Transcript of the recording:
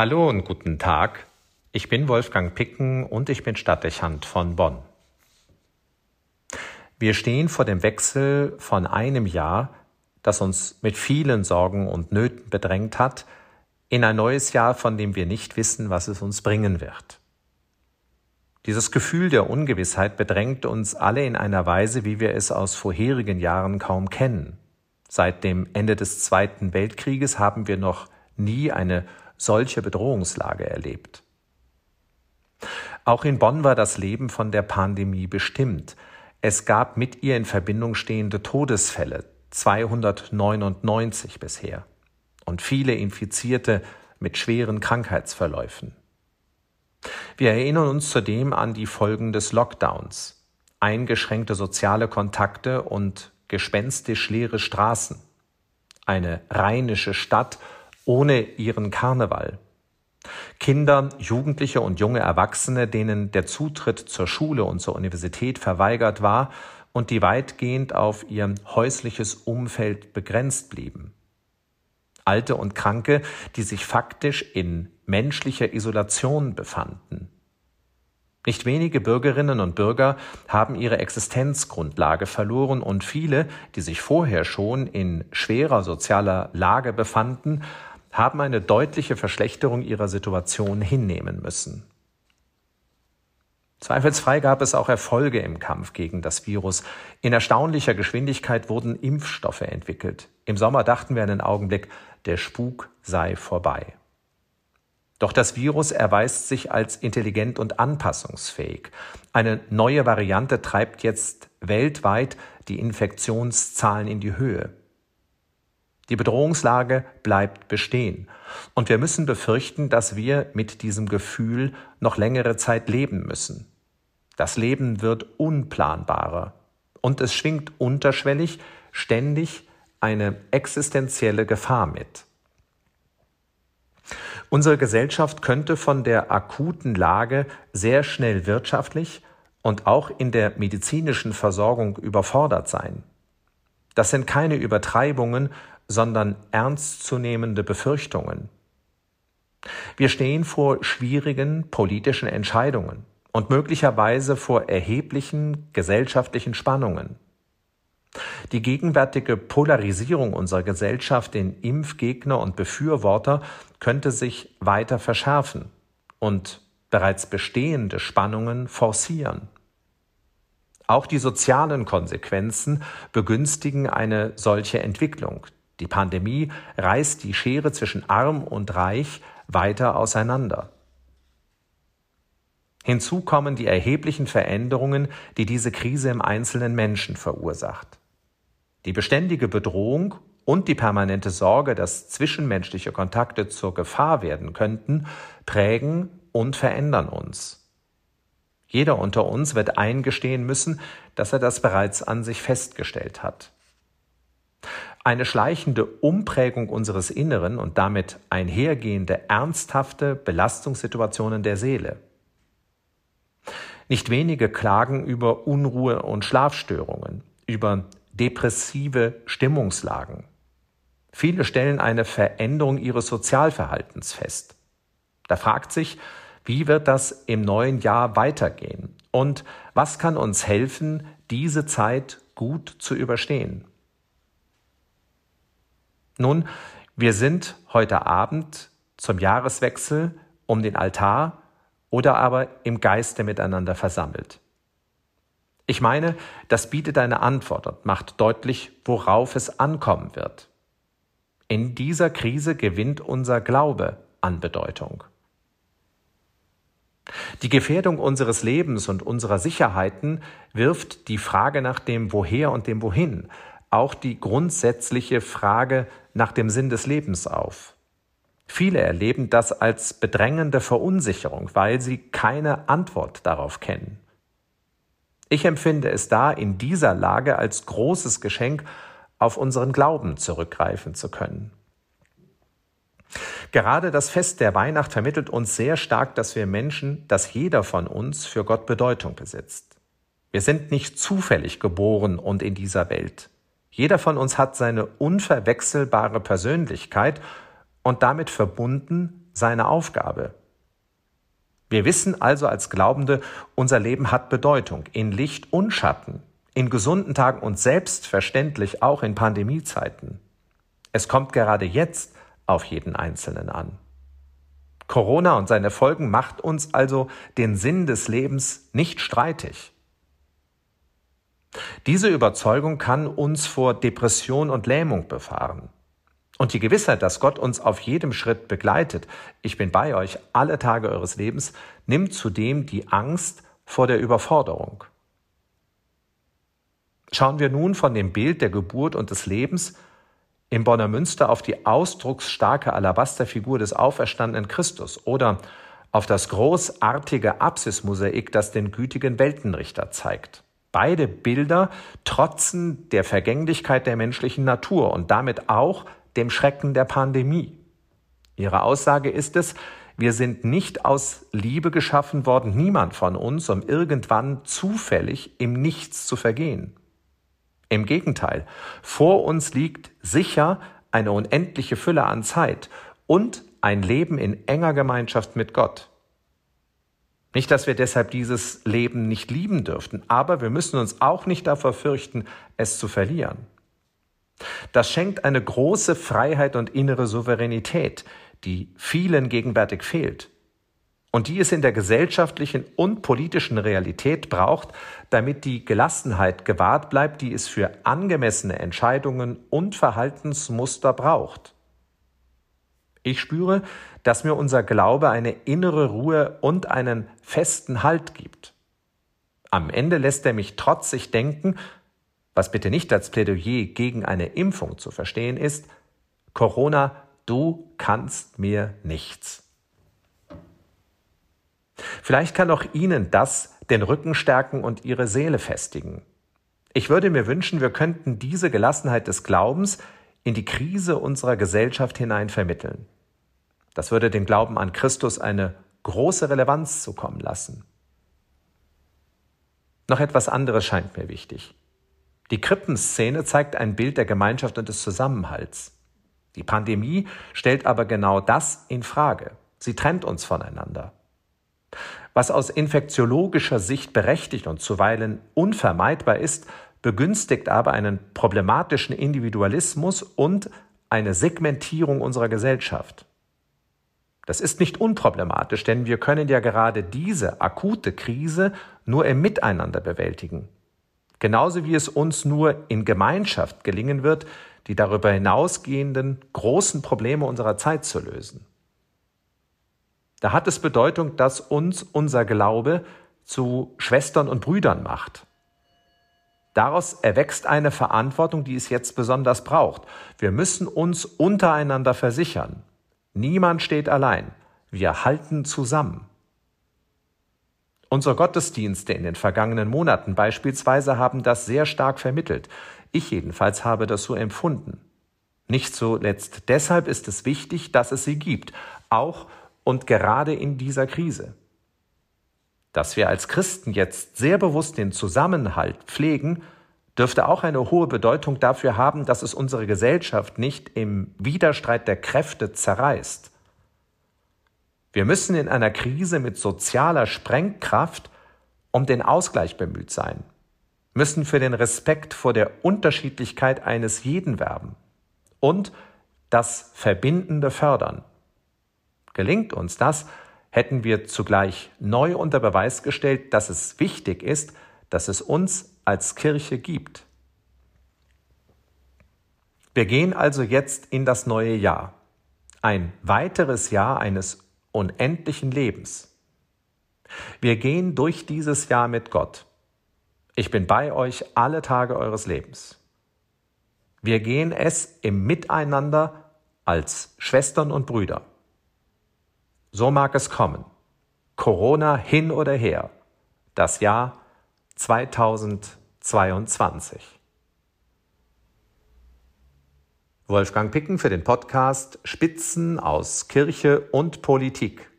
Hallo und guten Tag. Ich bin Wolfgang Picken und ich bin Stadtdechant von Bonn. Wir stehen vor dem Wechsel von einem Jahr, das uns mit vielen Sorgen und Nöten bedrängt hat, in ein neues Jahr, von dem wir nicht wissen, was es uns bringen wird. Dieses Gefühl der Ungewissheit bedrängt uns alle in einer Weise, wie wir es aus vorherigen Jahren kaum kennen. Seit dem Ende des Zweiten Weltkrieges haben wir noch nie eine solche Bedrohungslage erlebt. Auch in Bonn war das Leben von der Pandemie bestimmt. Es gab mit ihr in Verbindung stehende Todesfälle, 299 bisher, und viele Infizierte mit schweren Krankheitsverläufen. Wir erinnern uns zudem an die Folgen des Lockdowns, eingeschränkte soziale Kontakte und gespenstisch leere Straßen, eine rheinische Stadt ohne ihren Karneval. Kinder, Jugendliche und junge Erwachsene, denen der Zutritt zur Schule und zur Universität verweigert war und die weitgehend auf ihr häusliches Umfeld begrenzt blieben. Alte und Kranke, die sich faktisch in menschlicher Isolation befanden. Nicht wenige Bürgerinnen und Bürger haben ihre Existenzgrundlage verloren und viele, die sich vorher schon in schwerer sozialer Lage befanden, haben eine deutliche Verschlechterung ihrer Situation hinnehmen müssen. Zweifelsfrei gab es auch Erfolge im Kampf gegen das Virus. In erstaunlicher Geschwindigkeit wurden Impfstoffe entwickelt. Im Sommer dachten wir einen Augenblick, der Spuk sei vorbei. Doch das Virus erweist sich als intelligent und anpassungsfähig. Eine neue Variante treibt jetzt weltweit die Infektionszahlen in die Höhe. Die Bedrohungslage bleibt bestehen. Und wir müssen befürchten, dass wir mit diesem Gefühl noch längere Zeit leben müssen. Das Leben wird unplanbarer. Und es schwingt unterschwellig ständig eine existenzielle Gefahr mit. Unsere Gesellschaft könnte von der akuten Lage sehr schnell wirtschaftlich und auch in der medizinischen Versorgung überfordert sein. Das sind keine Übertreibungen, sondern ernstzunehmende Befürchtungen. Wir stehen vor schwierigen politischen Entscheidungen und möglicherweise vor erheblichen gesellschaftlichen Spannungen. Die gegenwärtige Polarisierung unserer Gesellschaft in Impfgegner und Befürworter könnte sich weiter verschärfen und bereits bestehende Spannungen forcieren. Auch die sozialen Konsequenzen begünstigen eine solche Entwicklung, die Pandemie reißt die Schere zwischen arm und reich weiter auseinander. Hinzu kommen die erheblichen Veränderungen, die diese Krise im einzelnen Menschen verursacht. Die beständige Bedrohung und die permanente Sorge, dass zwischenmenschliche Kontakte zur Gefahr werden könnten, prägen und verändern uns. Jeder unter uns wird eingestehen müssen, dass er das bereits an sich festgestellt hat eine schleichende Umprägung unseres Inneren und damit einhergehende ernsthafte Belastungssituationen der Seele. Nicht wenige klagen über Unruhe und Schlafstörungen, über depressive Stimmungslagen. Viele stellen eine Veränderung ihres Sozialverhaltens fest. Da fragt sich, wie wird das im neuen Jahr weitergehen und was kann uns helfen, diese Zeit gut zu überstehen? Nun, wir sind heute Abend zum Jahreswechsel um den Altar oder aber im Geiste miteinander versammelt. Ich meine, das bietet eine Antwort und macht deutlich, worauf es ankommen wird. In dieser Krise gewinnt unser Glaube an Bedeutung. Die Gefährdung unseres Lebens und unserer Sicherheiten wirft die Frage nach dem Woher und dem Wohin, auch die grundsätzliche Frage nach dem Sinn des Lebens auf. Viele erleben das als bedrängende Verunsicherung, weil sie keine Antwort darauf kennen. Ich empfinde es da in dieser Lage als großes Geschenk, auf unseren Glauben zurückgreifen zu können. Gerade das Fest der Weihnacht vermittelt uns sehr stark, dass wir Menschen, dass jeder von uns für Gott Bedeutung besitzt. Wir sind nicht zufällig geboren und in dieser Welt. Jeder von uns hat seine unverwechselbare Persönlichkeit und damit verbunden seine Aufgabe. Wir wissen also als Glaubende, unser Leben hat Bedeutung in Licht und Schatten, in gesunden Tagen und selbstverständlich auch in Pandemiezeiten. Es kommt gerade jetzt auf jeden Einzelnen an. Corona und seine Folgen macht uns also den Sinn des Lebens nicht streitig. Diese Überzeugung kann uns vor Depression und Lähmung befahren. Und die Gewissheit, dass Gott uns auf jedem Schritt begleitet, ich bin bei euch alle Tage eures Lebens, nimmt zudem die Angst vor der Überforderung. Schauen wir nun von dem Bild der Geburt und des Lebens im Bonner Münster auf die ausdrucksstarke Alabasterfigur des auferstandenen Christus oder auf das großartige Apsismosaik, das den gütigen Weltenrichter zeigt. Beide Bilder trotzen der Vergänglichkeit der menschlichen Natur und damit auch dem Schrecken der Pandemie. Ihre Aussage ist es, wir sind nicht aus Liebe geschaffen worden, niemand von uns, um irgendwann zufällig im Nichts zu vergehen. Im Gegenteil, vor uns liegt sicher eine unendliche Fülle an Zeit und ein Leben in enger Gemeinschaft mit Gott. Nicht, dass wir deshalb dieses Leben nicht lieben dürften, aber wir müssen uns auch nicht davor fürchten, es zu verlieren. Das schenkt eine große Freiheit und innere Souveränität, die vielen gegenwärtig fehlt und die es in der gesellschaftlichen und politischen Realität braucht, damit die Gelassenheit gewahrt bleibt, die es für angemessene Entscheidungen und Verhaltensmuster braucht. Ich spüre, dass mir unser Glaube eine innere Ruhe und einen festen Halt gibt. Am Ende lässt er mich trotzig denken, was bitte nicht als Plädoyer gegen eine Impfung zu verstehen ist, Corona, du kannst mir nichts. Vielleicht kann auch Ihnen das den Rücken stärken und Ihre Seele festigen. Ich würde mir wünschen, wir könnten diese Gelassenheit des Glaubens in die Krise unserer Gesellschaft hinein vermitteln. Das würde dem Glauben an Christus eine große Relevanz zukommen lassen. Noch etwas anderes scheint mir wichtig. Die Krippenszene zeigt ein Bild der Gemeinschaft und des Zusammenhalts. Die Pandemie stellt aber genau das in Frage. Sie trennt uns voneinander. Was aus infektiologischer Sicht berechtigt und zuweilen unvermeidbar ist, begünstigt aber einen problematischen Individualismus und eine Segmentierung unserer Gesellschaft. Das ist nicht unproblematisch, denn wir können ja gerade diese akute Krise nur im Miteinander bewältigen. Genauso wie es uns nur in Gemeinschaft gelingen wird, die darüber hinausgehenden großen Probleme unserer Zeit zu lösen. Da hat es Bedeutung, dass uns unser Glaube zu Schwestern und Brüdern macht. Daraus erwächst eine Verantwortung, die es jetzt besonders braucht. Wir müssen uns untereinander versichern. Niemand steht allein. Wir halten zusammen. Unsere Gottesdienste in den vergangenen Monaten beispielsweise haben das sehr stark vermittelt. Ich jedenfalls habe das so empfunden. Nicht zuletzt deshalb ist es wichtig, dass es sie gibt, auch und gerade in dieser Krise. Dass wir als Christen jetzt sehr bewusst den Zusammenhalt pflegen, dürfte auch eine hohe Bedeutung dafür haben, dass es unsere Gesellschaft nicht im Widerstreit der Kräfte zerreißt. Wir müssen in einer Krise mit sozialer Sprengkraft um den Ausgleich bemüht sein, müssen für den Respekt vor der Unterschiedlichkeit eines jeden werben und das Verbindende fördern. Gelingt uns das, hätten wir zugleich neu unter Beweis gestellt, dass es wichtig ist, dass es uns als Kirche gibt. Wir gehen also jetzt in das neue Jahr, ein weiteres Jahr eines unendlichen Lebens. Wir gehen durch dieses Jahr mit Gott. Ich bin bei euch alle Tage eures Lebens. Wir gehen es im Miteinander als Schwestern und Brüder. So mag es kommen. Corona hin oder her. Das Jahr 2022. Wolfgang Picken für den Podcast Spitzen aus Kirche und Politik.